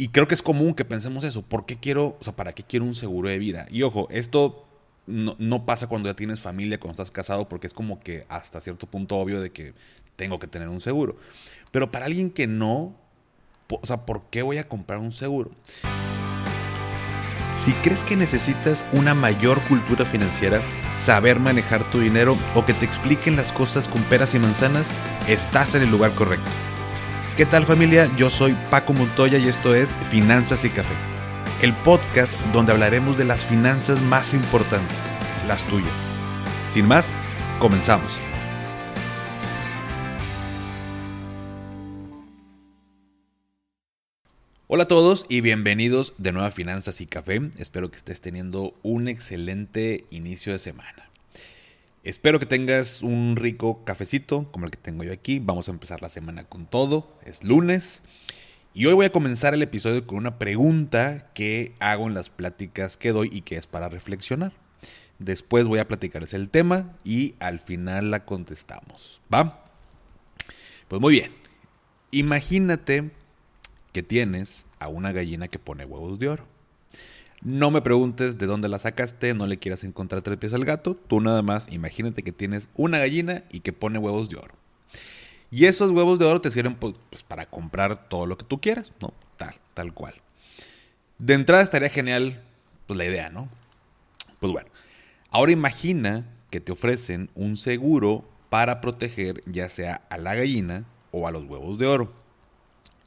y creo que es común que pensemos eso. ¿Por qué quiero, o sea, para qué quiero un seguro de vida? Y ojo, esto no, no, pasa cuando ya tienes familia, cuando estás casado, porque es como que hasta cierto punto obvio de que tengo que tener un seguro. Pero para alguien que no, o sea, ¿por qué voy a comprar un seguro? Si crees que necesitas una mayor cultura financiera, saber manejar tu dinero o que te expliquen las cosas con peras y manzanas, estás en el lugar correcto. ¿Qué tal familia? Yo soy Paco Montoya y esto es Finanzas y Café, el podcast donde hablaremos de las finanzas más importantes, las tuyas. Sin más, comenzamos. Hola a todos y bienvenidos de nuevo a Finanzas y Café. Espero que estés teniendo un excelente inicio de semana. Espero que tengas un rico cafecito como el que tengo yo aquí. Vamos a empezar la semana con todo. Es lunes. Y hoy voy a comenzar el episodio con una pregunta que hago en las pláticas que doy y que es para reflexionar. Después voy a platicarles el tema y al final la contestamos. ¿Va? Pues muy bien. Imagínate que tienes a una gallina que pone huevos de oro. No me preguntes de dónde la sacaste, no le quieras encontrar tres pies al gato, tú nada más imagínate que tienes una gallina y que pone huevos de oro. Y esos huevos de oro te sirven pues, pues, para comprar todo lo que tú quieras, ¿no? Tal, tal cual. De entrada estaría genial, pues la idea, ¿no? Pues bueno, ahora imagina que te ofrecen un seguro para proteger ya sea a la gallina o a los huevos de oro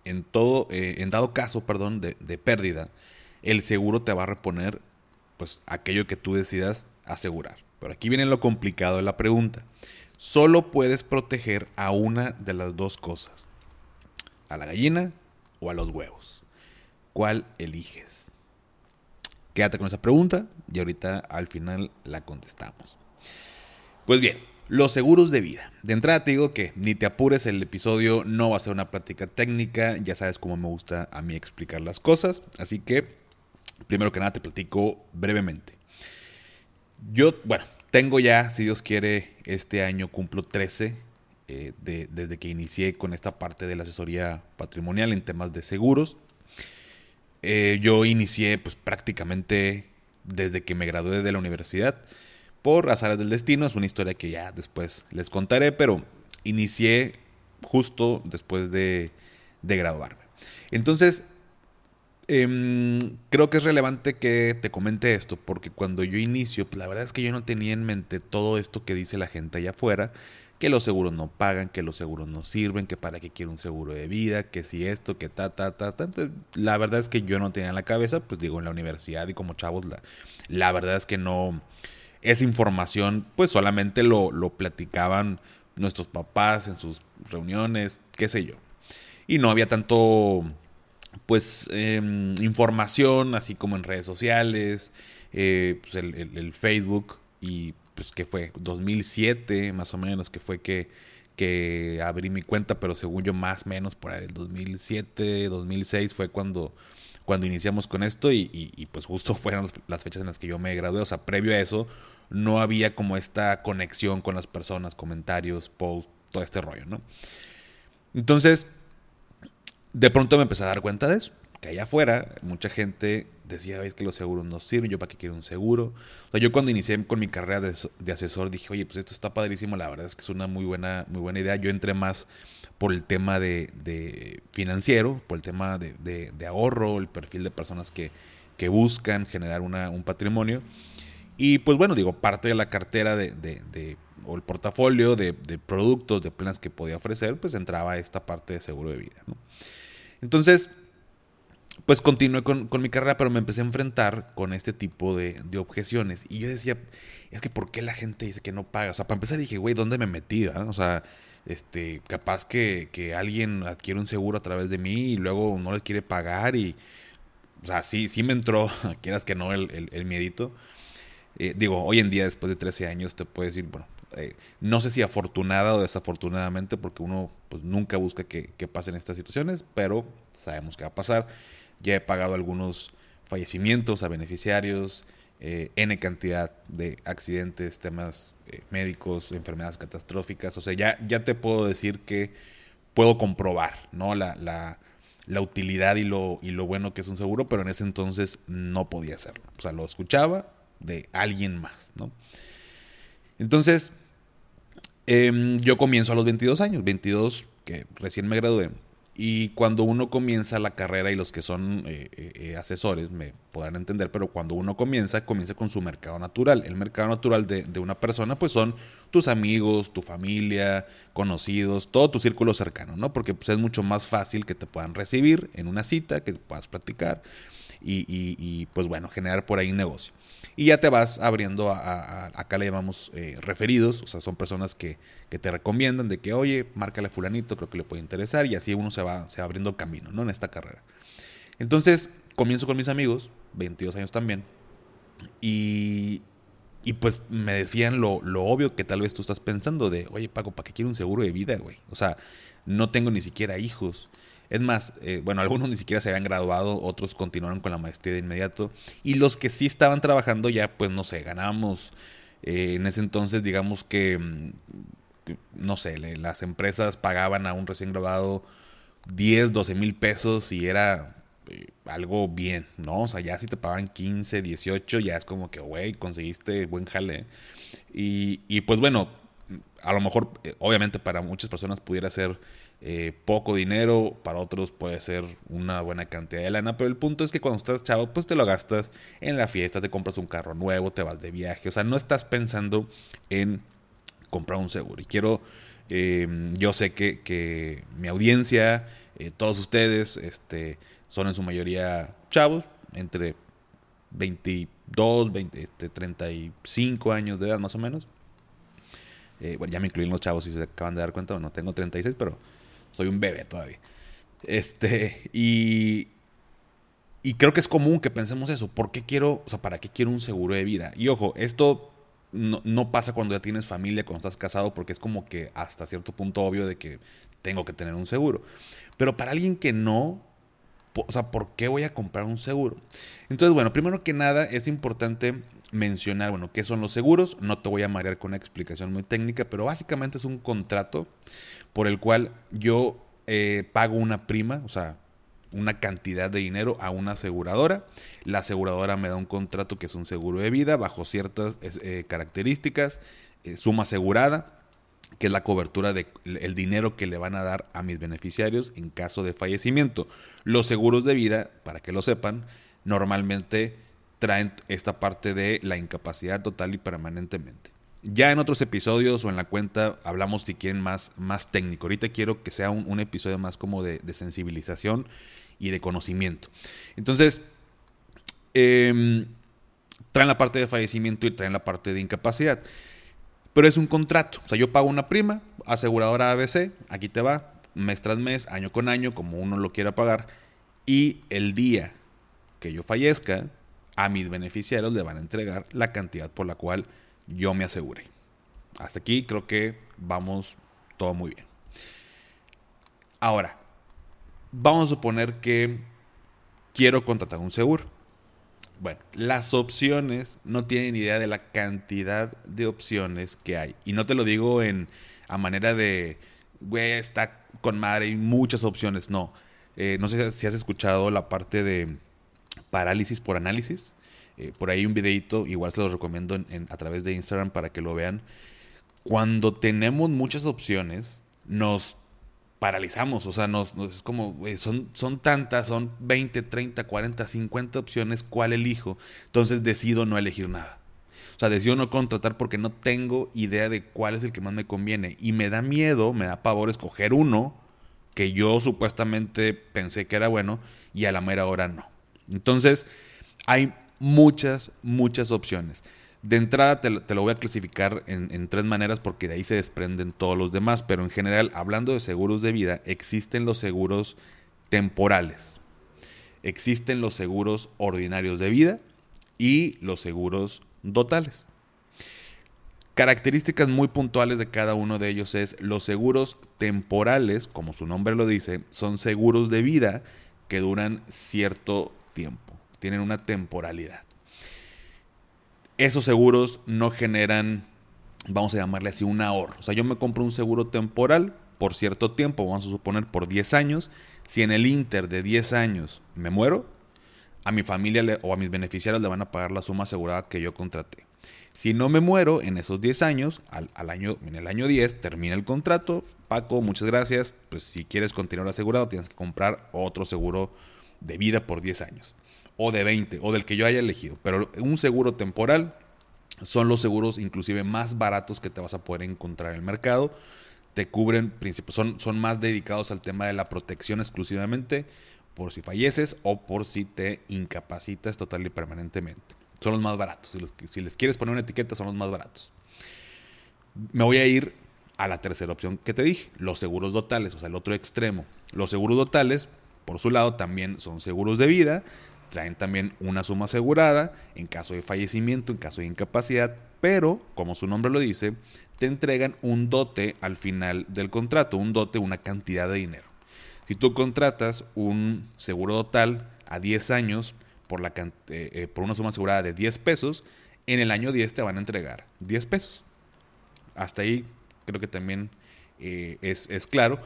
en todo, eh, en dado caso, perdón, de, de, pérdida, el seguro te va a reponer, pues, aquello que tú decidas asegurar. Pero aquí viene lo complicado de la pregunta. Solo puedes proteger a una de las dos cosas. A la gallina o a los huevos. ¿Cuál eliges? Quédate con esa pregunta y ahorita al final la contestamos. Pues bien, los seguros de vida. De entrada te digo que ni te apures, el episodio no va a ser una práctica técnica, ya sabes cómo me gusta a mí explicar las cosas, así que primero que nada te platico brevemente. Yo, bueno, tengo ya, si Dios quiere, este año cumplo 13 eh, de, desde que inicié con esta parte de la asesoría patrimonial en temas de seguros. Eh, yo inicié pues prácticamente desde que me gradué de la universidad por azares del destino. Es una historia que ya después les contaré, pero inicié justo después de, graduarme. Entonces, em, creo que es relevante que te comente esto, porque cuando yo inicio, pues la verdad es que yo no tenía en mente todo esto que dice la gente allá afuera, que los seguros no pagan, que los seguros no sirven, que para qué quiero un seguro de vida, que si esto, que ta, ta, ta, ta. la verdad es que yo no tenía en la cabeza, pues digo, en la universidad y como chavos, la, la verdad es que no esa información pues solamente lo, lo platicaban nuestros papás en sus reuniones, qué sé yo. Y no había tanto pues em, información así como en redes sociales, eh, pues el, Facebook y pues que fue 2007 más o menos que fue que, que abrí mi cuenta, pero según yo más o menos por el 2007, 2006 fue cuando cuando iniciamos con esto y, y, pues justo fueron las fechas en las que yo me gradué, o sea, previo a eso no había como esta conexión con las personas, comentarios, posts, todo este rollo, ¿no? Entonces, de pronto me empecé a dar cuenta de eso, que allá afuera mucha gente decía, veis que los seguros no sirven, yo para qué quiero un seguro. O sea, yo cuando inicié con mi carrera de, asesor dije, oye, pues esto está padrísimo, la verdad es que es una muy buena, muy buena idea. Yo entré más por el tema de, financiero, por el tema de, ahorro, el perfil de personas que, que buscan generar una, un patrimonio. Y pues bueno, digo, parte de la cartera de, de, o el portafolio de, productos, de planes que podía ofrecer, pues entraba esta parte de seguro de vida. Entonces, pues continué con, con, mi carrera, pero me empecé a enfrentar con este tipo de, objeciones. Y yo decía, es que ¿por qué la gente dice que no paga? O sea, para empezar dije, güey, ¿dónde me metí? O sea, este, capaz que, que, alguien adquiere un seguro a través de mí y luego no le quiere pagar y... O sea, sí, sí me entró, quieras que no, el, el, miedito. Eh, digo, hoy en día, después de 13 años, te puedes decir, bueno, eh, no sé si afortunada o desafortunadamente, porque uno pues nunca busca que, pasen estas situaciones, pero sabemos que va a pasar. Ya he pagado algunos fallecimientos a beneficiarios, eh, N cantidad de accidentes, temas médicos, enfermedades catastróficas. O sea, ya, ya te puedo decir que puedo comprobar, ¿no? La, la, la utilidad y lo, y lo bueno que es un seguro, pero en ese entonces no podía hacerlo. O sea, lo escuchaba de alguien más, ¿no? Entonces, em, yo comienzo a los 22 años, 22 que recién me gradué. Y cuando uno comienza la carrera, y los que son eh, eh, eh, asesores me podrán entender, pero cuando uno comienza, comienza con su mercado natural. El mercado natural de, una persona, pues son tus amigos, tu familia, conocidos, todo tu círculo cercano, ¿no? Porque pues, es mucho más fácil que te puedan recibir en una cita, que puedas platicar y, y, pues bueno, generar por ahí un negocio. Y ya te vas abriendo a, acá le llamamos eh, referidos, o sea, son personas que, que, te recomiendan de que, oye, márcale a fulanito, creo que le puede interesar, y así uno se va, se va abriendo camino, ¿no? En esta carrera. Entonces, comienzo con mis amigos, 22 años también, y, y pues me decían lo, lo, obvio que tal vez tú estás pensando de, oye, Paco, ¿para qué quiero un seguro de vida, güey? O sea, no tengo ni siquiera hijos. Es más, eh, bueno, algunos ni siquiera se habían graduado, otros continuaron con la maestría de inmediato. Y los que sí estaban trabajando ya, pues no sé, ganábamos eh, en ese entonces, digamos que, mm, no sé, las empresas pagaban a un recién graduado 10, 12 mil pesos y era eh, algo bien, ¿no? O sea, ya si te pagaban 15, 18, ya es como que, güey, conseguiste buen jale. Y, y pues bueno, a lo mejor, obviamente para muchas personas pudiera ser eh, poco dinero, para otros puede ser una buena cantidad de lana, pero el punto es que cuando estás chavo, pues te lo gastas en la fiesta, te compras un carro nuevo, te vas de viaje, o sea, no estás pensando en comprar un seguro. Y quiero, eh, yo sé que, que mi audiencia, eh, todos ustedes, este, son en su mayoría chavos, entre 22, 20, 35 años de edad más o menos. bueno, ya me incluí los chavos si se acaban de dar cuenta, no tengo 36, pero soy un bebé todavía. Este, y, y creo que es común que pensemos eso. ¿Por qué quiero, o sea, para qué quiero un seguro de vida? Y ojo, esto no, no, pasa cuando ya tienes familia, cuando estás casado, porque es como que hasta cierto punto obvio de que tengo que tener un seguro. Pero para alguien que no, o sea, ¿por qué voy a comprar un seguro? Entonces, bueno, primero que nada es importante mencionar, bueno, qué son los seguros. No te voy a marear con una explicación muy técnica, pero básicamente es un contrato por el cual yo eh, pago una prima, o sea, una cantidad de dinero a una aseguradora. La aseguradora me da un contrato que es un seguro de vida bajo ciertas eh, características, eh, suma asegurada, que es la cobertura del el dinero que le van a dar a mis beneficiarios en caso de fallecimiento. Los seguros de vida, para que lo sepan, normalmente traen esta parte de la incapacidad total y permanentemente. Ya en otros episodios o en la cuenta hablamos si quieren más, más técnico. Ahorita quiero que sea un, episodio más como de, sensibilización y de conocimiento. Entonces, em, traen la parte de fallecimiento y traen la parte de incapacidad. Pero es un contrato. O sea, yo pago una prima, aseguradora ABC, aquí te va, mes tras mes, año con año, como uno lo quiera pagar. Y el día que yo fallezca, a mis beneficiarios le van a entregar la cantidad por la cual yo me asegure. Hasta aquí creo que vamos todo muy bien. Ahora, vamos a suponer que quiero contratar un seguro. Bueno, las opciones no tienen idea de la cantidad de opciones que hay. Y no te lo digo en a manera de, güey, está con madre, hay muchas opciones. No. Eh, no sé si has escuchado la parte de parálisis por análisis. Eh, por ahí un videito, igual se los recomiendo a través de Instagram para que lo vean. Cuando tenemos muchas opciones, nos paralizamos, o sea, nos, es como, son, son tantas, son 20, 30, 40, 50 opciones, ¿cuál elijo? Entonces decido no elegir nada. O sea, decido no contratar porque no tengo idea de cuál es el que más me conviene. Y me da miedo, me da pavor escoger uno que yo supuestamente pensé que era bueno y a la mera hora no. Entonces, hay muchas, muchas opciones. De entrada te, lo voy a clasificar en, tres maneras porque de ahí se desprenden todos los demás, pero en general, hablando de seguros de vida, existen los seguros temporales, existen los seguros ordinarios de vida y los seguros totales. Características muy puntuales de cada uno de ellos es los seguros temporales, como su nombre lo dice, son seguros de vida que duran cierto tiempo, tienen una temporalidad. Esos seguros no generan, vamos a llamarle así, un ahorro. O sea, yo me compro un seguro temporal por cierto tiempo, vamos a suponer por 10 años. Si en el Inter de 10 años me muero, a mi familia o a mis beneficiarios le van a pagar la suma asegurada que yo contraté. Si no me muero en esos 10 años, al, año, en el año 10 termina el contrato. Paco, muchas gracias. Pues si quieres continuar asegurado, tienes que comprar otro seguro de vida por 10 años. O de 20, o del que yo haya elegido. Pero un seguro temporal son los seguros inclusive más baratos que te vas a poder encontrar en el mercado. Te cubren, son, son más dedicados al tema de la protección exclusivamente por si falleces o por si te incapacitas total y permanentemente. Son los más baratos. Si, si les quieres poner una etiqueta, son los más baratos. Me voy a ir a la tercera opción que te dije, los seguros dotales, o sea, el otro extremo. Los seguros dotales, por su lado, también son seguros de vida, traen también una suma asegurada en caso de fallecimiento, en caso de incapacidad, pero, como su nombre lo dice, te entregan un dote al final del contrato, un dote, una cantidad de dinero. Si tú contratas un seguro total a 10 años por, la, eh, eh, por una suma asegurada de 10 pesos, en el año 10 te van a entregar 10 pesos. Hasta ahí creo que también eh, es, claro.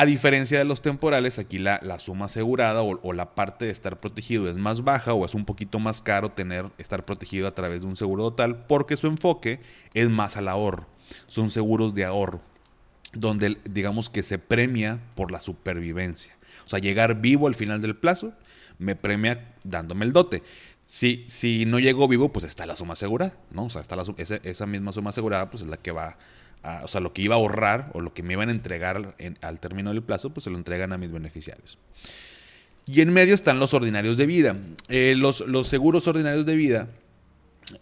A diferencia de los temporales, aquí la, la suma asegurada o, la parte de estar protegido es más baja o es un poquito más caro tener, estar protegido a través de un seguro total porque su enfoque es más al ahorro. Son seguros de ahorro donde digamos que se premia por la supervivencia. O sea, llegar vivo al final del plazo me premia dándome el dote. Si, si no llego vivo, pues está la suma asegurada, ¿no? O sea, está la, esa, esa, misma suma asegurada, pues es la que va o sea, lo que iba a ahorrar o lo que me iban a entregar al término del plazo, pues se lo entregan a mis beneficiarios. Y en medio están los ordinarios de vida. Eh, los, los, seguros ordinarios de vida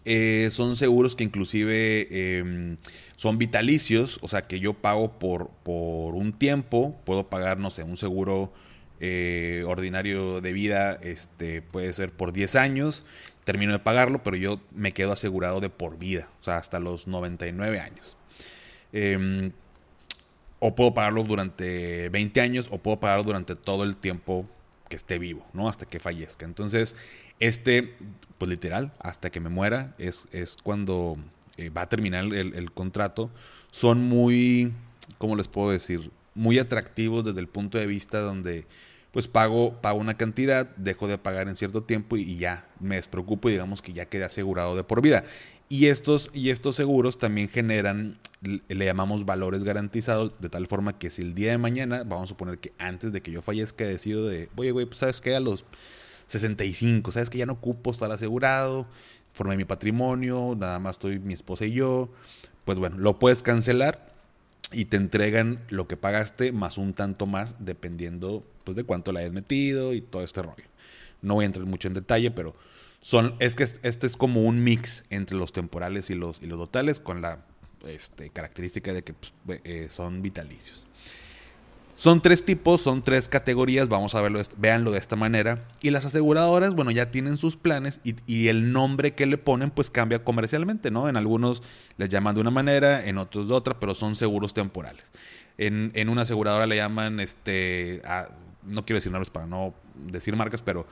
eh, son seguros que inclusive em, son vitalicios, o sea que yo pago por, por un tiempo, puedo pagar, no sé, un seguro eh, ordinario de vida, este, puede ser por 10 años, termino de pagarlo, pero yo me quedo asegurado de por vida, o sea, hasta los 99 años. Em, o puedo pagarlo durante 20 años, o puedo pagarlo durante todo el tiempo que esté vivo, ¿no? Hasta que fallezca. Entonces, este, pues literal, hasta que me muera, es, es cuando eh, va a terminar el, contrato, son muy, ¿cómo les puedo decir? Muy atractivos desde el punto de vista donde pues pago, pago una cantidad, dejo de pagar en cierto tiempo y, ya me despreocupo y digamos que ya quedé asegurado de por vida. Y estos, y estos seguros también generan, le llamamos valores garantizados, de tal forma que si el día de mañana, vamos a suponer que antes de que yo fallezca, decido de, oye, güey, pues sabes que a los 65, sabes que ya no ocupo estar asegurado, formé mi patrimonio, nada más estoy mi esposa y yo, pues bueno, lo puedes cancelar y te entregan lo que pagaste más un tanto más dependiendo pues de cuánto le hayas metido y todo este rollo. No voy a entrar mucho en detalle, pero son es que este es como un mix entre los temporales y los y los totales con la este, característica de que pues, eh, son vitalicios. Son tres tipos, son tres categorías, vamos a verlo, véanlo de esta manera. Y las aseguradoras, bueno, ya tienen sus planes y, el nombre que le ponen pues cambia comercialmente, ¿no? En algunos les llaman de una manera, en otros de otra, pero son seguros temporales. En, una aseguradora le llaman, este, no quiero decir nombres para no decir marcas, pero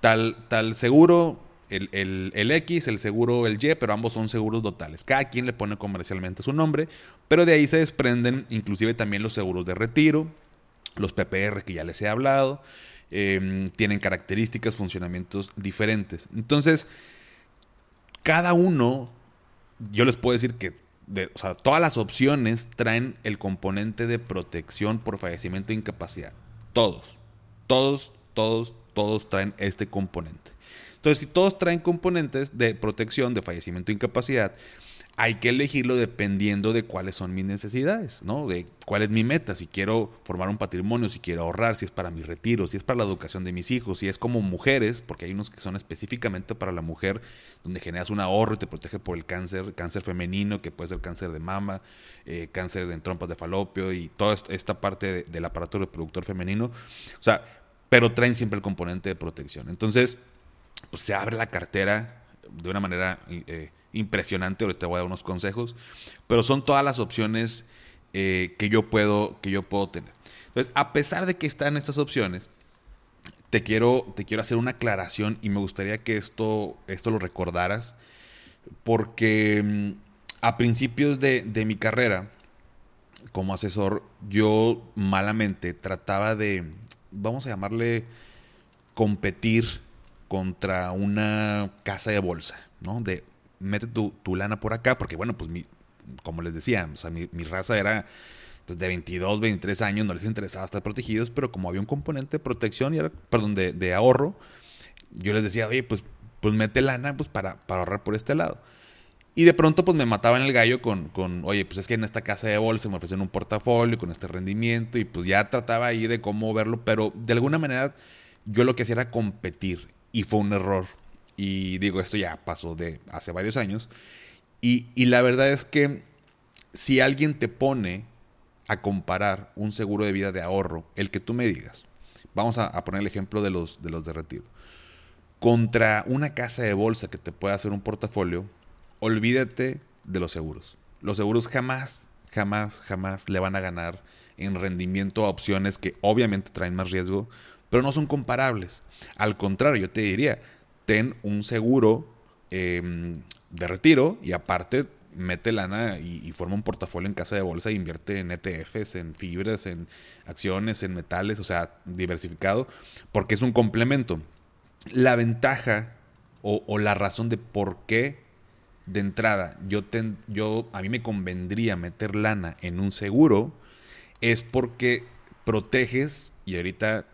tal, tal seguro, el, el, X, el seguro, el Y, pero ambos son seguros totales. Cada quien le pone comercialmente su nombre, pero de ahí se desprenden inclusive también los seguros de retiro, los PPR que ya les he hablado, em, tienen características, funcionamientos diferentes. Entonces, cada uno, yo les puedo decir que o sea, todas las opciones traen el componente de protección por fallecimiento e incapacidad. Todos, todos, todos, todos traen este componente. Entonces, si todos traen componentes de protección, de fallecimiento e incapacidad, hay que elegirlo dependiendo de cuáles son mis necesidades, ¿no? De cuál es mi meta, si quiero formar un patrimonio, si quiero ahorrar, si es para mi retiro, si es para la educación de mis hijos, si es como mujeres, porque hay unos que son específicamente para la mujer, donde generas un ahorro y te protege por el cáncer, cáncer femenino, que puede ser cáncer de mama, eh, cáncer de trompas de falopio y toda esta parte del aparato reproductor femenino. O sea, pero traen siempre el componente de protección. Entonces, pues se abre la cartera de una manera... Eh, impresionante, ahorita voy a dar unos consejos, pero son todas las opciones eh, que, yo puedo, que yo puedo tener. Entonces, a pesar de que están estas opciones, te quiero, te quiero hacer una aclaración y me gustaría que esto, esto lo recordaras, porque mm, a principios de, de mi carrera como asesor, yo malamente trataba de, vamos a llamarle, competir contra una casa de bolsa, ¿no? De mete tu, lana por acá, porque bueno, pues mi, como les decía, sea, mi, raza era pues, de 22, 23 años, no les interesaba estar protegidos, pero como había un componente de protección, y era, perdón, de, de ahorro, yo les decía, oye, pues, pues mete lana pues, para, para ahorrar por este lado. Y de pronto pues me mataban el gallo con, con, oye, pues es que en esta casa de bolsa me ofrecen un portafolio con este rendimiento y pues ya trataba ahí de cómo verlo, pero de alguna manera yo lo que hacía era competir y fue un error. Y digo, esto ya pasó de hace varios años. Y, y la verdad es que si alguien te pone a comparar un seguro de vida de ahorro, el que tú me digas, vamos a, a poner el ejemplo de los, de los de retiro, contra una casa de bolsa que te pueda hacer un portafolio, olvídate de los seguros. Los seguros jamás, jamás, jamás le van a ganar en rendimiento a opciones que obviamente traen más riesgo, pero no son comparables. Al contrario, yo te diría, ten un seguro em, de retiro y aparte mete lana y, y, forma un portafolio en casa de bolsa e invierte en ETFs, en fibras, en acciones, en metales, o sea, diversificado, porque es un complemento. La ventaja o, o la razón de por qué de entrada, yo, yo a mí me convendría meter lana en un seguro, es porque proteges, y ahorita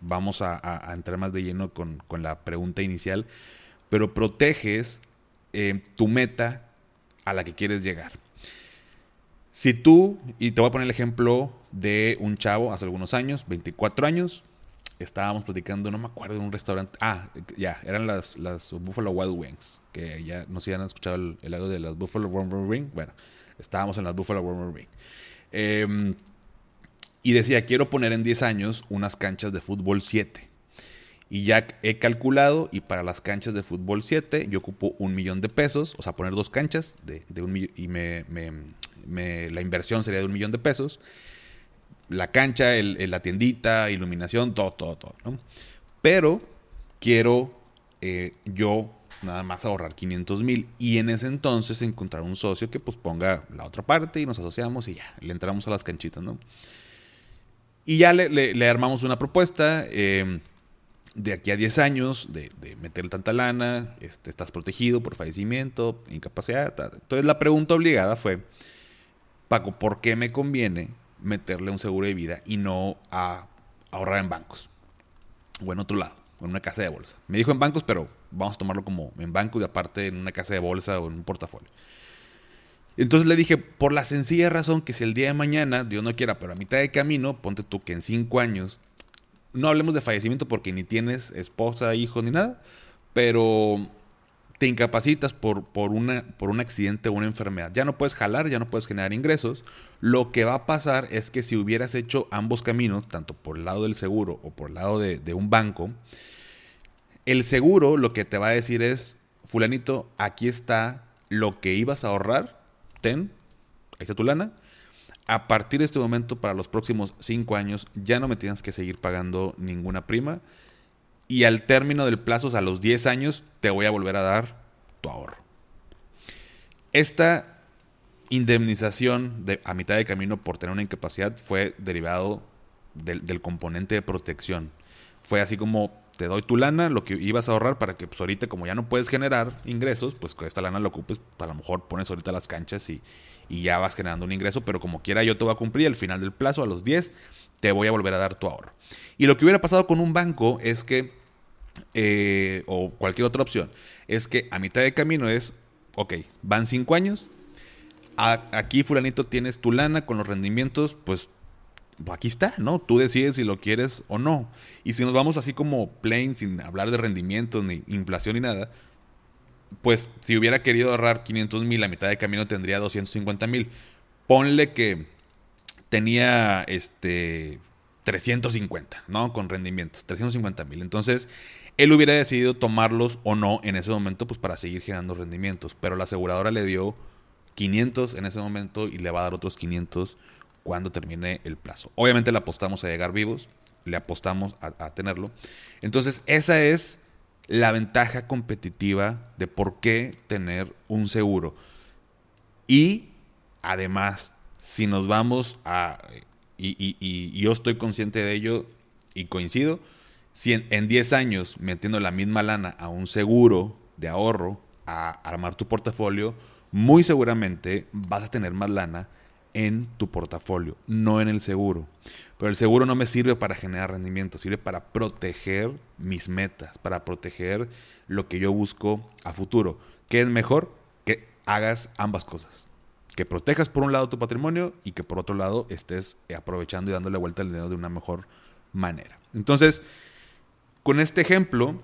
vamos a, entrar más de lleno con, la pregunta inicial, pero proteges eh, tu meta a la que quieres llegar. Si tú, y te voy a poner el ejemplo de un chavo hace algunos años, 24 años, estábamos platicando, no me acuerdo, en un restaurante. Ah, ya, eran las, las Buffalo Wild Wings. Que ya no sé si han escuchado el, el de las Buffalo Warm Ring. Bueno, estábamos en las Buffalo Warm Ring. Em, y decía, quiero poner en 10 años unas canchas de fútbol 7. Y ya he calculado, y para las canchas de fútbol 7, yo ocupo un millón de pesos, o sea, poner dos canchas, de, de un, y me, me, la inversión sería de un millón de pesos la cancha, el, la tiendita, iluminación, todo, todo, todo. ¿no? Pero quiero eh, yo nada más ahorrar 500 mil y en ese entonces encontrar un socio que pues ponga la otra parte y nos asociamos y ya, le entramos a las canchitas, ¿no? Y ya le, armamos una propuesta em, de aquí a 10 años de, meter tanta lana, este, estás protegido por fallecimiento, incapacidad. Entonces la pregunta obligada fue, Paco, ¿por qué me conviene meterle un seguro de vida y no a ahorrar en bancos o en otro lado, en una casa de bolsa. Me dijo en bancos, pero vamos a tomarlo como en bancos y aparte en una casa de bolsa o en un portafolio. Entonces le dije, por la sencilla razón que si el día de mañana, Dios no quiera, pero a mitad de camino, ponte tú que en cinco años, no hablemos de fallecimiento porque ni tienes esposa, hijo ni nada, pero te incapacitas por, por, una, por un accidente o una enfermedad. Ya no puedes jalar, ya no puedes generar ingresos. Lo que va a pasar es que si hubieras hecho ambos caminos, tanto por el lado del seguro o por el lado de un banco, el seguro lo que te va a decir es, fulanito, aquí está lo que ibas a ahorrar, ten, ahí está tu lana. A partir de este momento, para los próximos cinco años, ya no me tienes que seguir pagando ninguna prima y al término del plazo, a los 10 años, te voy a volver a dar tu ahorro. Esta indemnización de, a mitad de camino por tener una incapacidad fue derivado del, componente de protección. Fue así como te doy tu lana, lo que ibas a ahorrar para que pues, ahorita como ya no puedes generar ingresos, pues con esta lana lo ocupes, a lo mejor pones ahorita las canchas y, y ya vas generando un ingreso, pero como quiera yo te voy a cumplir al final del plazo, a los 10, te voy a volver a dar tu ahorro. Y lo que hubiera pasado con un banco es que, eh, o cualquier otra opción, es que a mitad de camino es, ok, van 5 años, aquí fulanito tienes tu lana con los rendimientos, pues aquí está, ¿no? Tú decides si lo quieres o no. Y si nos vamos así como plain, sin hablar de rendimientos, ni inflación, ni nada, pues si hubiera querido ahorrar 500 mil, a mitad de camino tendría 250 mil. Ponle que tenía este 350, ¿no? Con rendimientos, 350 mil. Entonces, él hubiera decidido tomarlos o no en ese momento, pues para seguir generando rendimientos. Pero la aseguradora le dio 500 en ese momento y le va a dar otros 500 cuando termine el plazo. Obviamente le apostamos a llegar vivos, le apostamos a, tenerlo. Entonces, esa es la ventaja competitiva de por qué tener un seguro. Y además, si nos vamos a, y, yo estoy consciente de ello, y coincido, si en, 10 años metiendo la misma lana a un seguro de ahorro, a armar tu portafolio, muy seguramente vas a tener más lana en tu portafolio, no en el seguro. Pero el seguro no me sirve para generar rendimiento, sirve para proteger mis metas, para proteger lo que yo busco a futuro. ¿Qué es mejor? Que hagas ambas cosas. Que protejas por un lado tu patrimonio y que por otro lado estés aprovechando y dándole vuelta al dinero de una mejor manera. Entonces, con este ejemplo,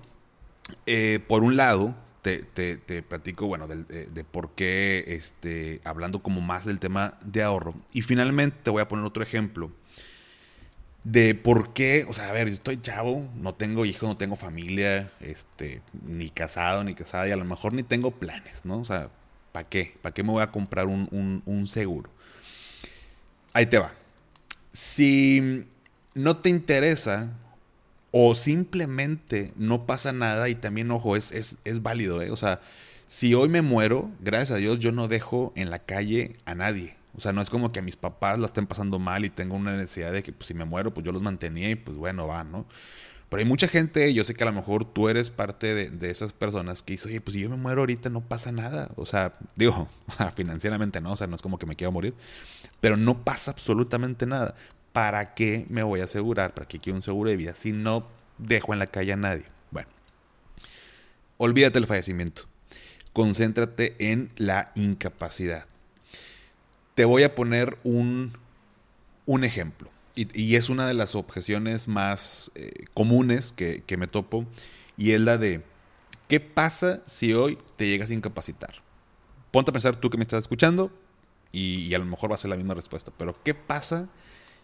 eh, por un lado, te, platico, bueno, de, de, por qué, este, hablando como más del tema de ahorro. Y finalmente te voy a poner otro ejemplo de por qué, o sea, a ver, yo estoy chavo, no tengo hijos, no tengo familia, este, ni casado, ni casada, y a lo mejor ni tengo planes, ¿no? O sea, ¿para qué? ¿Para qué me voy a comprar un, un seguro? Ahí te va. Si no te interesa o simplemente no pasa nada y también, ojo, es, es, es válido, ¿eh? O sea, si hoy me muero, gracias a Dios, yo no dejo en la calle a nadie. O sea, no es como que a mis papás la estén pasando mal y tengo una necesidad de que pues, si me muero, pues yo los mantenía y pues bueno, va, ¿no? Pero hay mucha gente, yo sé que a lo mejor tú eres parte de, esas personas que dice, oye, pues si yo me muero ahorita no pasa nada. O sea, digo, financieramente no, o sea, no es como que me quiero morir, pero no pasa absolutamente nada. ¿Para qué me voy a asegurar? ¿Para qué quiero un seguro de vida si no dejo en la calle a nadie? Bueno, olvídate el fallecimiento. Concéntrate en la incapacidad. Te voy a poner un, un ejemplo. Y, es una de las objeciones más eh, comunes que, me topo. Y es la de, ¿qué pasa si hoy te llegas a incapacitar? Ponte a pensar tú que me estás escuchando y, a lo mejor va a ser la misma respuesta. Pero ¿qué pasa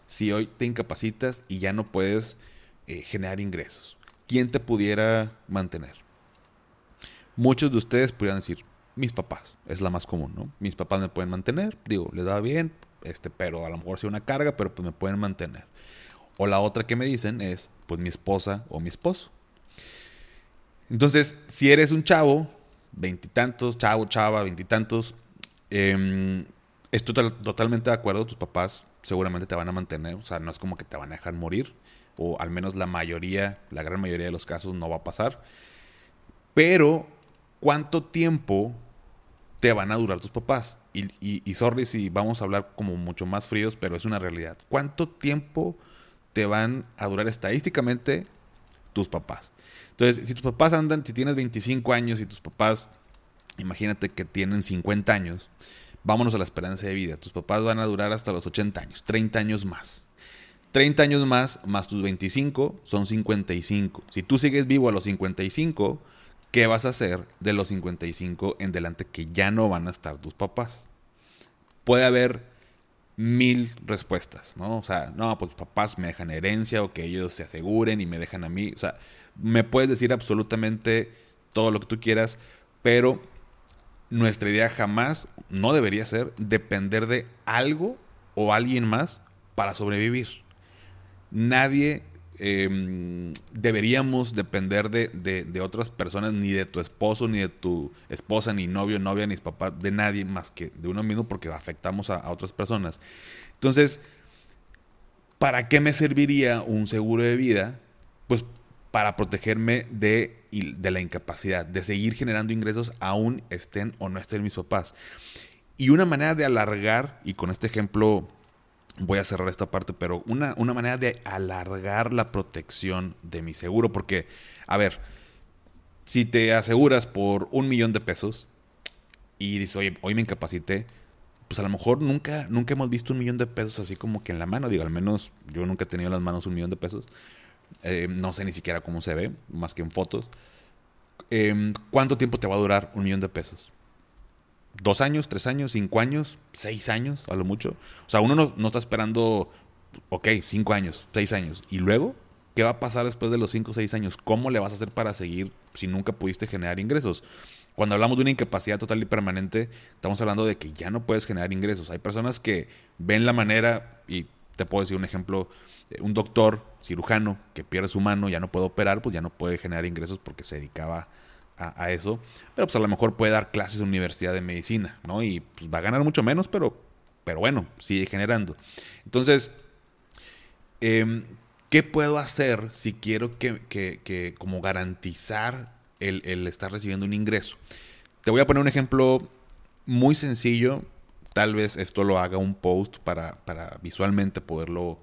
si hoy te incapacitas y ya no puedes eh, generar ingresos? ¿Quién te pudiera mantener? Muchos de ustedes podrían decir, mis papás, es la más común, ¿no? Mis papás me pueden mantener, digo, les da bien, este, pero a lo mejor sea una carga, pero pues me pueden mantener. O la otra que me dicen es, pues mi esposa o mi esposo. Entonces, si eres un chavo, veintitantos, chavo, chava, veintitantos, eh, estoy totalmente de acuerdo, tus papás seguramente te van a mantener, o sea, no es como que te van a dejar morir, o al menos la mayoría, la gran mayoría de los casos no va a pasar. Pero, ¿cuánto tiempo te van a durar tus papás. Y, y, sorry si vamos a hablar como mucho más fríos, pero es una realidad. ¿Cuánto tiempo te van a durar estadísticamente tus papás? Entonces, si tus papás andan, si tienes 25 años y tus papás, imagínate que tienen 50 años, vámonos a la esperanza de vida. Tus papás van a durar hasta los 80 años, 30 años más. 30 años más, más tus 25, son 55. Si tú sigues vivo a los 55, ¿qué vas a hacer de los 55 en delante que ya no van a estar tus papás? Puede haber mil respuestas, ¿no? O sea, no, pues papás me dejan herencia o que ellos se aseguren y me dejan a mí. O sea, me puedes decir absolutamente todo lo que tú quieras, pero nuestra idea jamás, no debería ser, depender de algo o alguien más para sobrevivir. Nadie Em, deberíamos depender de, otras personas, ni de tu esposo, ni de tu esposa, ni novio, novia, ni papá, de nadie más que de uno mismo porque afectamos a, otras personas. Entonces, ¿para qué me serviría un seguro de vida? Pues para protegerme de, de la incapacidad, de seguir generando ingresos aún estén o no estén mis papás. Y una manera de alargar, y con este ejemplo voy a cerrar esta parte, pero una, una manera de alargar la protección de mi seguro, porque, a ver, si te aseguras por un millón de pesos y dices, oye, hoy me incapacité, pues a lo mejor nunca, nunca hemos visto un millón de pesos así como que en la mano, digo, al menos yo nunca he tenido en las manos un millón de pesos, eh, no sé ni siquiera cómo se ve, más que en fotos. Em, ¿Cuánto tiempo te va a durar un millón de pesos? dos años, tres años, cinco años, seis años, a lo mucho. O sea, uno no, está esperando, ok, cinco años, seis años. Y luego, ¿qué va a pasar después de los cinco o seis años? ¿Cómo le vas a hacer para seguir si nunca pudiste generar ingresos? Cuando hablamos de una incapacidad total y permanente, estamos hablando de que ya no puedes generar ingresos. Hay personas que ven la manera, y te puedo decir un ejemplo, eh, un doctor cirujano que pierde su mano, ya no puede operar, pues ya no puede generar ingresos porque se dedicaba a, eso, pero pues a lo mejor puede dar clases en universidad de medicina, ¿no? Y pues va a ganar mucho menos, pero, pero bueno, sigue generando. Entonces, em, ¿Qué puedo hacer si quiero que, como garantizar el, estar recibiendo un ingreso? Te voy a poner un ejemplo muy sencillo. Tal vez esto lo haga un post para, para visualmente poderlo,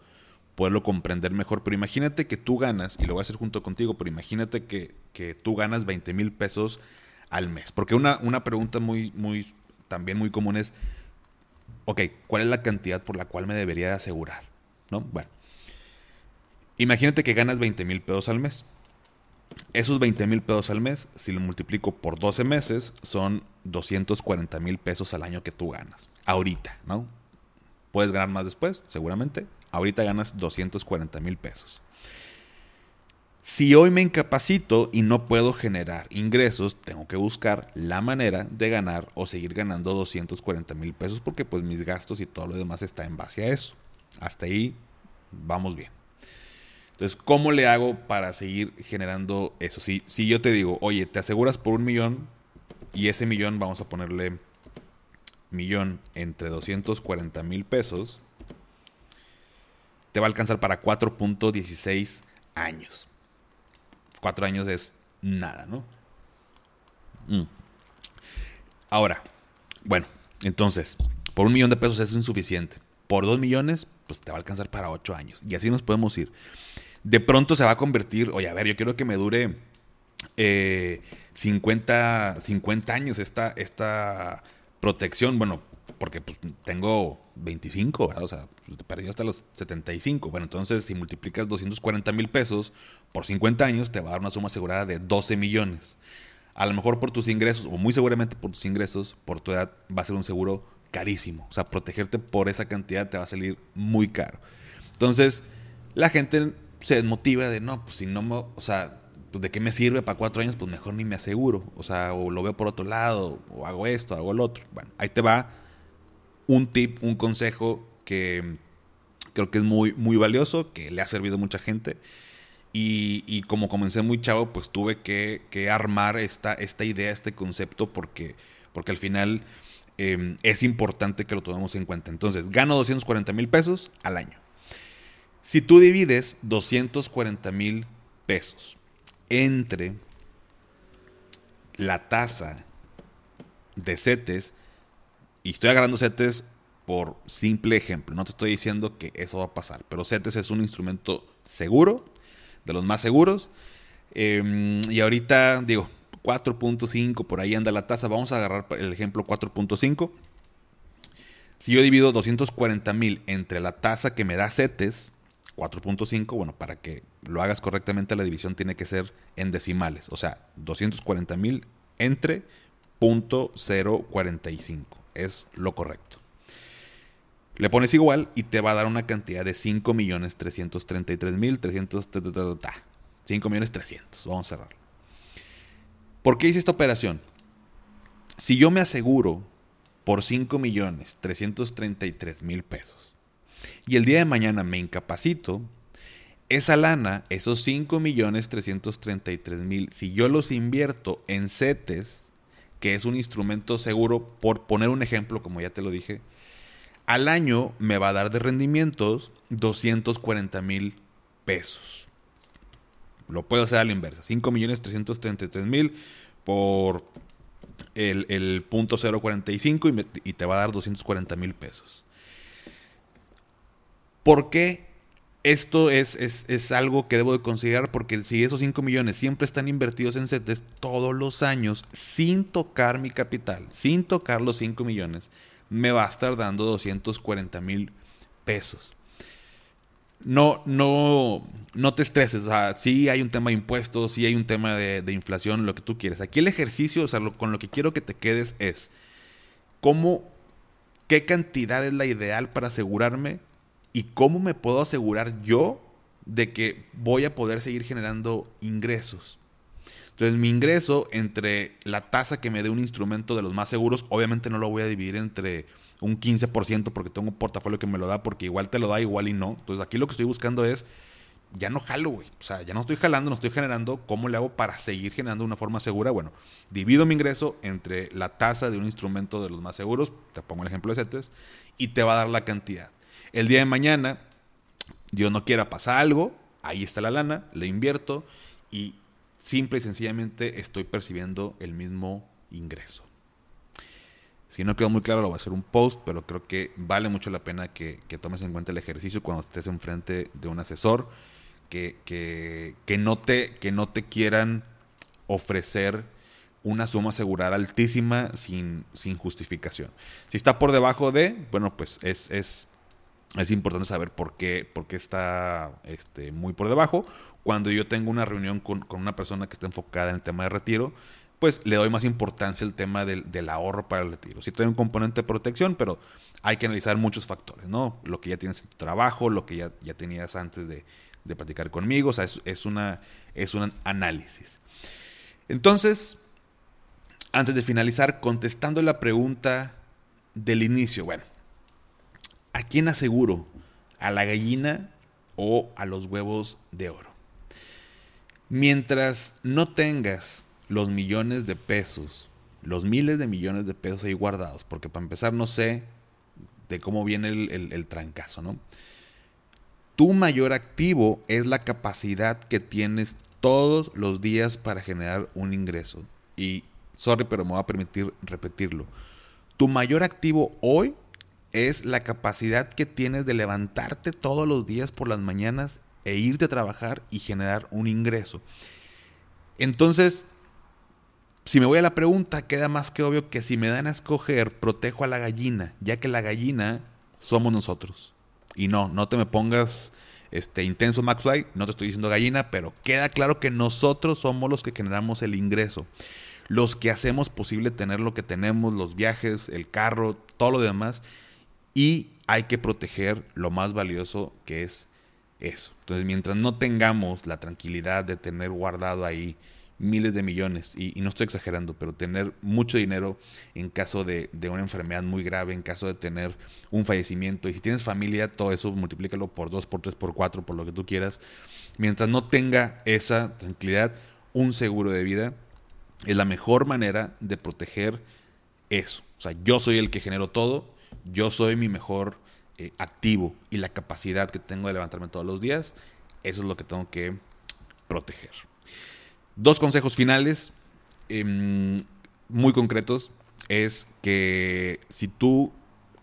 poderlo comprender mejor. Pero imagínate que tú ganas, y lo voy a hacer junto contigo, pero imagínate que, que tú ganas 20 mil pesos al mes. Porque una, una pregunta muy, muy, también muy común es, ok, ¿cuál es la cantidad por la cual me debería de asegurar? ¿No? Bueno, Imagínate que ganas 20 mil pesos al mes. Esos 20 mil pesos al mes, si lo multiplico por 12 meses, son 240 mil pesos al año que tú ganas. Ahorita, ¿no? Puedes ganar más después, seguramente. Ahorita ganas 240 mil pesos. Si hoy me incapacito y no puedo generar ingresos, tengo que buscar la manera de ganar o seguir ganando 240 mil pesos porque pues mis gastos y todo lo demás está en base a eso. Hasta ahí vamos bien. Entonces, ¿cómo le hago para seguir generando eso? Si, si yo te digo, oye, te aseguras por un millón y ese millón vamos a ponerle millón entre 240 mil pesos, te va a alcanzar para 4.16 años. Cuatro años es nada, ¿no? Mm. Ahora, bueno, entonces, por un millón de pesos es insuficiente. Por dos millones, pues te va a alcanzar para ocho años. Y así nos podemos ir de pronto se va a convertir, oye, a ver, yo quiero que me dure 50, eh, 50 años esta, esta protección. Bueno, porque pues, tengo 25, ¿verdad? O sea, perdí hasta los 75. Bueno, entonces si multiplicas 240 mil pesos por 50 años, te va a dar una suma asegurada de 12 millones. A lo mejor por tus ingresos, o muy seguramente por tus ingresos, por tu edad, va a ser un seguro carísimo. O sea, protegerte por esa cantidad te va a salir muy caro. Entonces, la gente se desmotiva de, no, pues si no me, o sea, pues de qué me sirve para cuatro años, pues mejor ni me aseguro. O sea, o lo veo por otro lado, o hago esto, hago el otro. Bueno, ahí te va un tip, un consejo que creo que es muy, muy valioso, que le ha servido a mucha gente. Y, como comencé muy chavo, pues tuve que, armar esta, esta idea, este concepto, porque, porque al final em, es importante que lo tomemos en cuenta. Entonces, gano 240 mil pesos al año. Si tú divides 240 mil pesos entre la tasa de CETES, y estoy agarrando CETES por simple ejemplo, no te estoy diciendo que eso va a pasar, pero CETES es un instrumento seguro, de los más seguros, em, y ahorita digo, 4.5, por ahí anda la tasa, vamos a agarrar el ejemplo 4.5. Si yo divido 240 mil entre la tasa que me da CETES, 4.5, bueno, para que lo hagas correctamente la división tiene que ser en decimales, o sea, 240 mil entre .045, es lo correcto. Le pones igual y te va a dar una cantidad de 5 millones 333 mil 300 5 millones 300, vamos a cerrarlo. ¿Por qué hice esta operación? Si yo me aseguro por 5 millones 333 mil pesos y el día de mañana me incapacito, esa lana, esos 5 millones 333 mil, si yo los invierto en CETES, que es un instrumento seguro, por poner un ejemplo, como ya te lo dije, al año me va a dar de rendimientos 240 mil pesos. Lo puedo hacer a la inversa. 5 millones 333 mil por el, el punto 045 y, y te va a dar 240 mil pesos. ¿Por qué esto es, es, algo que debo de considerar? Porque si esos 5 millones siempre están invertidos en CETES todos los años sin tocar mi capital, sin tocar los 5 millones, me va a estar dando 240 mil pesos. No, no, no te estreses. O sea, sí hay un tema de impuestos, sí hay un tema de, inflación, lo que tú quieres. Aquí el ejercicio, o sea, con lo que quiero que te quedes es cómo, qué cantidad es la ideal para asegurarme ¿Y cómo me puedo asegurar yo de que voy a poder seguir generando ingresos? Entonces, mi ingreso entre la tasa que me dé un instrumento de los más seguros, obviamente no lo voy a dividir entre un 15% porque tengo un portafolio que me lo da, porque igual te lo da, igual y no. Entonces, aquí lo que estoy buscando es, ya no jalo, güey. O sea, ya no estoy jalando, no estoy generando. ¿Cómo le hago para seguir generando de una forma segura? Bueno, divido mi ingreso entre la tasa de un instrumento de los más seguros, te pongo el ejemplo de CETES, y te va a dar la cantidad. El día de mañana, Dios no quiera, pasa algo, ahí está la lana, la invierto y simple y sencillamente estoy percibiendo el mismo ingreso. Si no quedó muy claro, lo voy a hacer un post, pero creo que vale mucho la pena que, tomes en cuenta el ejercicio cuando estés enfrente de un asesor, que, que, no, te, que no te quieran ofrecer una suma asegurada altísima sin, sin justificación. Si está por debajo de, bueno, pues es, es, es importante saber por qué, por qué está este, muy por debajo. Cuando yo tengo una reunión con, una persona que está enfocada en el tema de retiro, pues le doy más importancia al tema del, ahorro para el retiro. Sí trae un componente de protección, pero hay que analizar muchos factores, ¿no? Lo que ya tienes en tu trabajo, lo que ya, ya tenías antes de, de platicar conmigo, o sea, es, una, es un análisis. Entonces, antes de finalizar, contestando la pregunta del inicio, bueno, ¿a quién aseguro? ¿A la gallina o a los huevos de oro? Mientras no tengas los millones de pesos, los miles de millones de pesos ahí guardados, porque para empezar no sé de cómo viene el, trancazo, ¿no? Tu mayor activo es la capacidad que tienes todos los días para generar un ingreso. Y, sorry, pero me voy a permitir repetirlo. Tu mayor activo hoy es la capacidad que tienes de levantarte todos los días por las mañanas e irte a trabajar y generar un ingreso. Entonces, si me voy a la pregunta, queda más que obvio que si me dan a escoger, protejo a la gallina, ya que la gallina somos nosotros. Y no, no te me pongas este intenso McFly, no te estoy diciendo gallina, pero queda claro que nosotros somos los que generamos el ingreso. Los que hacemos posible tener lo que tenemos, los viajes, el carro, todo lo demás. Y hay que proteger lo más valioso que es eso. Entonces, mientras no tengamos la tranquilidad de tener guardado ahí miles de millones, y, no estoy exagerando, pero tener mucho dinero en caso de, una enfermedad muy grave, en caso de tener un fallecimiento, y si tienes familia, todo eso multiplícalo por dos, por tres, por cuatro, por lo que tú quieras. Mientras no tenga esa tranquilidad, un seguro de vida es la mejor manera de proteger eso. O sea, yo soy el que genero todo, yo soy mi mejor eh, activo y la capacidad que tengo de levantarme todos los días, eso es lo que tengo que proteger. Dos consejos finales em, muy concretos es que si tú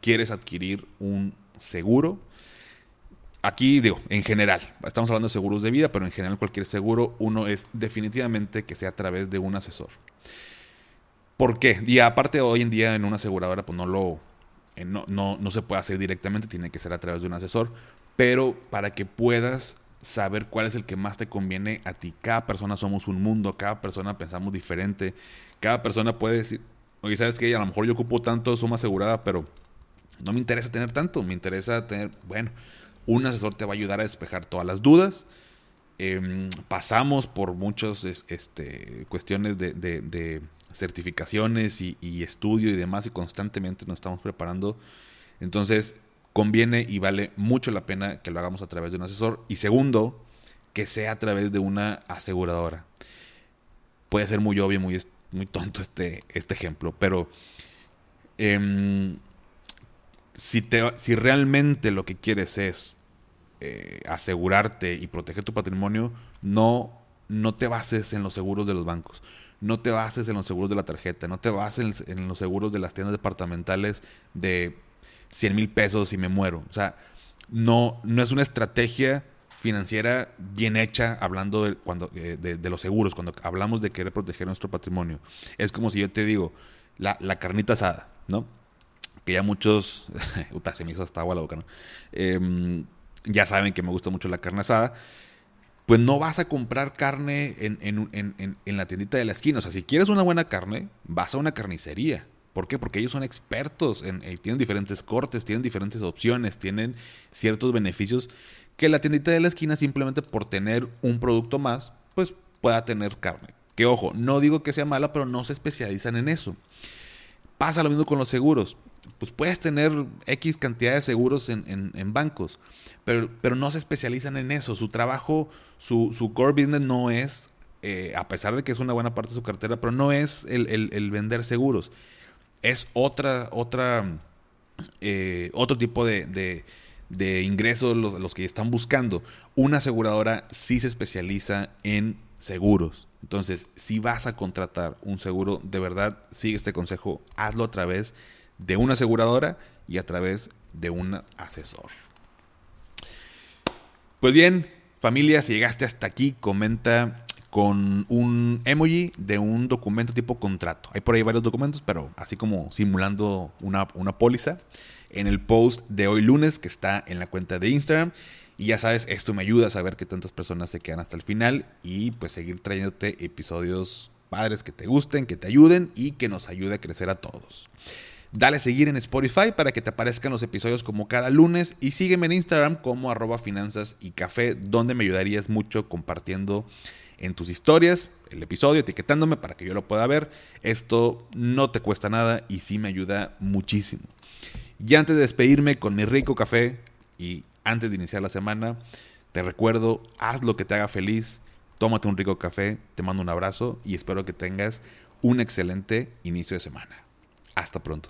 quieres adquirir un seguro, aquí digo, en general, estamos hablando de seguros de vida, pero en general cualquier seguro, uno es definitivamente que sea a través de un asesor. ¿Por qué? Y aparte hoy en día en una aseguradora pues no lo no, no, no se puede hacer directamente, tiene que ser a través de un asesor, pero para que puedas saber cuál es el que más te conviene a ti. Cada persona somos un mundo, cada persona pensamos diferente, cada persona puede decir, oye, sabes que a lo mejor yo ocupo tanto suma asegurada, pero no me interesa tener tanto, me interesa tener, bueno, un asesor te va a ayudar a despejar todas las dudas. Em, pasamos por muchas este, cuestiones de, certificaciones y, estudio y demás y constantemente nos estamos preparando. Entonces, conviene y vale mucho la pena que lo hagamos a través de un asesor. Y segundo, que sea a través de una aseguradora. Puede ser muy obvio, muy, muy tonto este, este ejemplo, pero em, si, te, si realmente lo que quieres es eh, asegurarte y proteger tu patrimonio, no, no te bases en los seguros de los bancos. No te bases en los seguros de la tarjeta, no te bases en los seguros de las tiendas departamentales de 100 mil pesos y me muero. O sea, no, no es una estrategia financiera bien hecha hablando de, cuando, eh, de, los seguros, cuando hablamos de querer proteger nuestro patrimonio. Es como si yo te digo, la, carnita asada, ¿no? Que ya muchos, uta, se me hizo hasta agua la boca, ¿no? Em, ya saben que me gusta mucho la carne asada. Pues no vas a comprar carne en, en, en la tiendita de la esquina. O sea, si quieres una buena carne, vas a una carnicería. ¿Por qué? Porque ellos son expertos, en, tienen diferentes cortes, tienen diferentes opciones, tienen ciertos beneficios que la tiendita de la esquina simplemente por tener un producto más, pues pueda tener carne. Que ojo, no digo que sea mala, pero no se especializan en eso. Pasa lo mismo con los seguros. Pues puedes tener X cantidad de seguros en, bancos, pero, pero, no se especializan en eso. Su trabajo, su, su core business no es, eh, a pesar de que es una buena parte de su cartera, pero no es el, el vender seguros es otra, otra, eh, otro tipo de, de ingresos, los, los que están buscando, una aseguradora sí se especializa en seguros. Entonces, si vas a contratar un seguro, de verdad, sigue este consejo, hazlo a través de una aseguradora y a través de un asesor. Pues bien, familia, si llegaste hasta aquí, comenta con un emoji de un documento tipo contrato. Hay por ahí varios documentos, pero así como simulando una, una póliza en el post de hoy lunes que está en la cuenta de Instagram. Y ya sabes, esto me ayuda a saber que tantas personas se quedan hasta el final y pues seguir trayéndote episodios padres que te gusten, que te ayuden y que nos ayude a crecer a todos. Dale a seguir en Spotify para que te aparezcan los episodios como cada lunes y sígueme en Instagram como arroba finanzas y café, donde me ayudarías mucho compartiendo en tus historias el episodio, etiquetándome para que yo lo pueda ver. Esto no te cuesta nada y sí me ayuda muchísimo. Y antes de despedirme con mi rico café y antes de iniciar la semana, te recuerdo, haz lo que te haga feliz, tómate un rico café, te mando un abrazo y espero que tengas un excelente inicio de semana. Hasta pronto.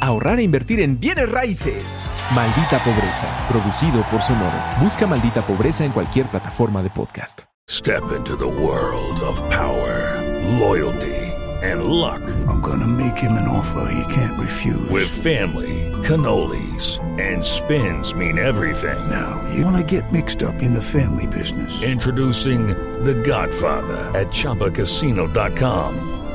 ahorrar e invertir en bienes raíces. Maldita Pobreza, producido por Sonoro. Busca Maldita Pobreza en cualquier plataforma de podcast. Step into the world of power, loyalty, and luck. I'm gonna make him an offer he can't refuse. With family, cannolis, and spins mean everything. Now, you wanna get mixed up in the family business. Introducing The Godfather at ChumbaCasino.com.